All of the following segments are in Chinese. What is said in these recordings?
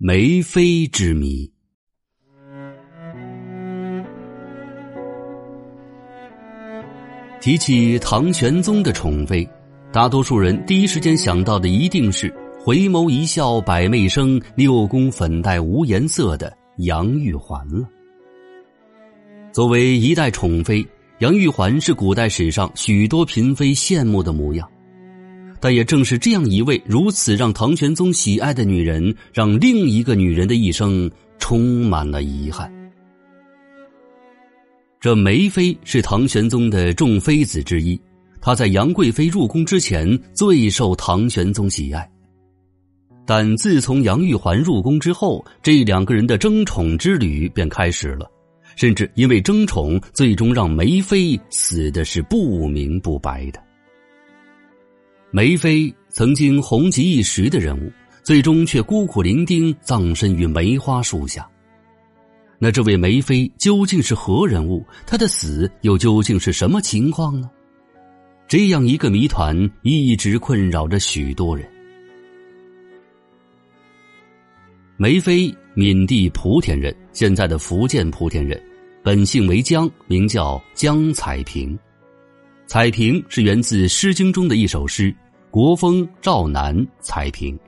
梅妃之谜。提起唐玄宗的宠妃，大多数人第一时间想到的一定是“回眸一笑百媚生，六宫粉黛无颜色”的杨玉环了。作为一代宠妃，杨玉环是古代史上许多嫔妃羡慕的模样。但也正是这样一位如此让唐玄宗喜爱的女人，让另一个女人的一生充满了遗憾。这梅妃是唐玄宗的众妃子之一，她在杨贵妃入宫之前最受唐玄宗喜爱。但自从杨玉环入宫之后，这两个人的争宠之旅便开始了，甚至因为争宠，最终让梅妃死的是不明不白的。梅妃曾经红极一时的人物，最终却孤苦伶仃葬身于梅花树下。那这位梅妃究竟是何人物？她的死又究竟是什么情况呢？这样一个谜团一直困扰着许多人。梅妃，闽地莆田人，现在的福建莆田人，本姓为江，名叫江彩萍。彩萍是源自《诗经》中的一首诗：“国风赵南彩萍。”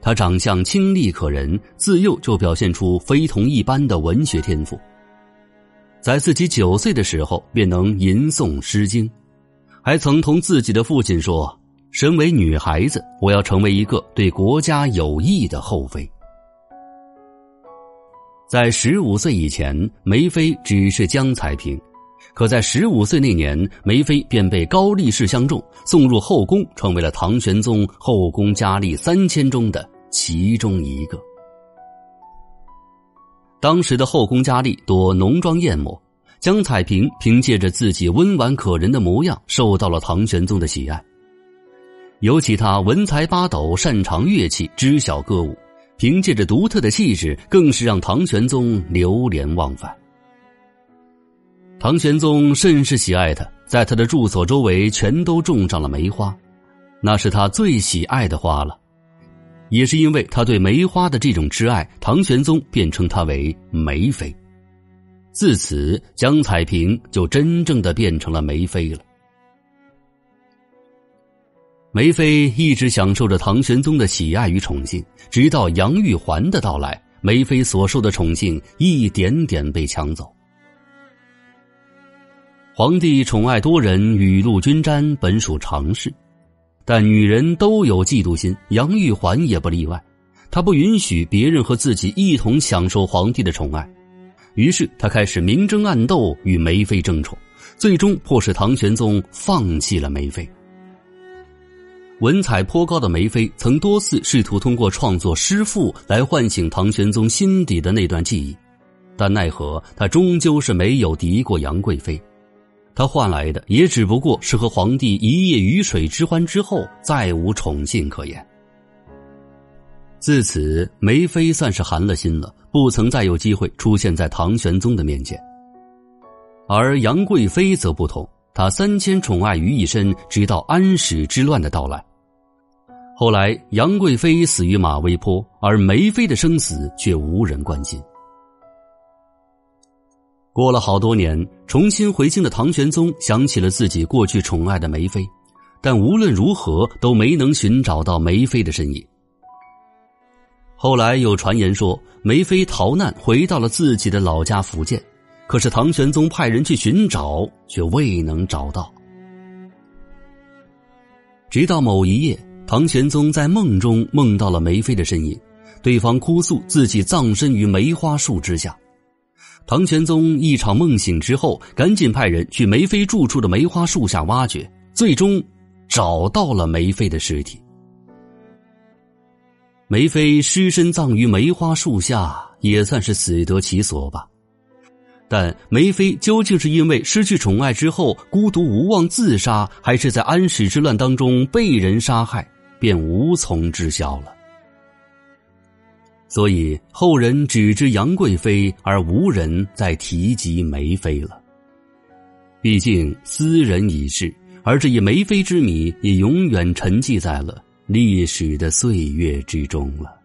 她长相清丽可人，自幼就表现出非同一般的文学天赋。在自己九岁的时候，便能吟诵《诗经》，还曾同自己的父亲说：“身为女孩子，我要成为一个对国家有益的后妃。”在十五岁以前，梅妃只是江彩萍。可在十五岁那年，梅妃便被高力士相中，送入后宫，成为了唐玄宗后宫佳丽三千中的其中一个。当时的后宫佳丽多浓妆艳抹，江彩萍凭借着自己温婉可人的模样，受到了唐玄宗的喜爱。尤其她文才八斗，擅长乐器，知晓歌舞，凭借着独特的气质，更是让唐玄宗流连忘返。唐玄宗甚是喜爱她，在他的住所周围全都种上了梅花，那是他最喜爱的花了。也是因为他对梅花的这种挚爱，唐玄宗便称她为梅妃。自此，江彩萍就真正的变成了梅妃了。梅妃一直享受着唐玄宗的喜爱与宠幸，直到杨玉环的到来，梅妃所受的宠幸一点点被抢走。皇帝宠爱多人，雨露均沾，本属常事。但女人都有嫉妒心，杨玉环也不例外。她不允许别人和自己一同享受皇帝的宠爱，于是她开始明争暗斗，与梅妃争宠，最终迫使唐玄宗放弃了梅妃。文采颇高的梅妃曾多次试图通过创作诗赋来唤醒唐玄宗心底的那段记忆，但奈何她终究是没有敌过杨贵妃。他换来的也只不过是和皇帝一夜鱼水之欢之后，再无宠幸可言。自此，梅妃算是寒了心了，不曾再有机会出现在唐玄宗的面前。而杨贵妃则不同，她三千宠爱于一身，直到安史之乱的到来。后来，杨贵妃死于马嵬坡，而梅妃的生死却无人关心。过了好多年，重新回京的唐玄宗想起了自己过去宠爱的梅妃，但无论如何都没能寻找到梅妃的身影。后来有传言说，梅妃逃难回到了自己的老家福建，可是唐玄宗派人去寻找，却未能找到。直到某一夜，唐玄宗在梦中梦到了梅妃的身影，对方哭诉自己葬身于梅花树之下。唐玄宗一场梦醒之后，赶紧派人去梅妃住处的梅花树下挖掘，最终找到了梅妃的尸体。梅妃尸身葬于梅花树下，也算是死得其所吧。但梅妃究竟是因为失去宠爱之后孤独无望自杀，还是在安史之乱当中被人杀害，便无从知晓了。所以后人只知杨贵妃，而无人再提及梅妃了。毕竟斯人已逝，而这一梅妃之谜也永远沉寂在了历史的岁月之中了。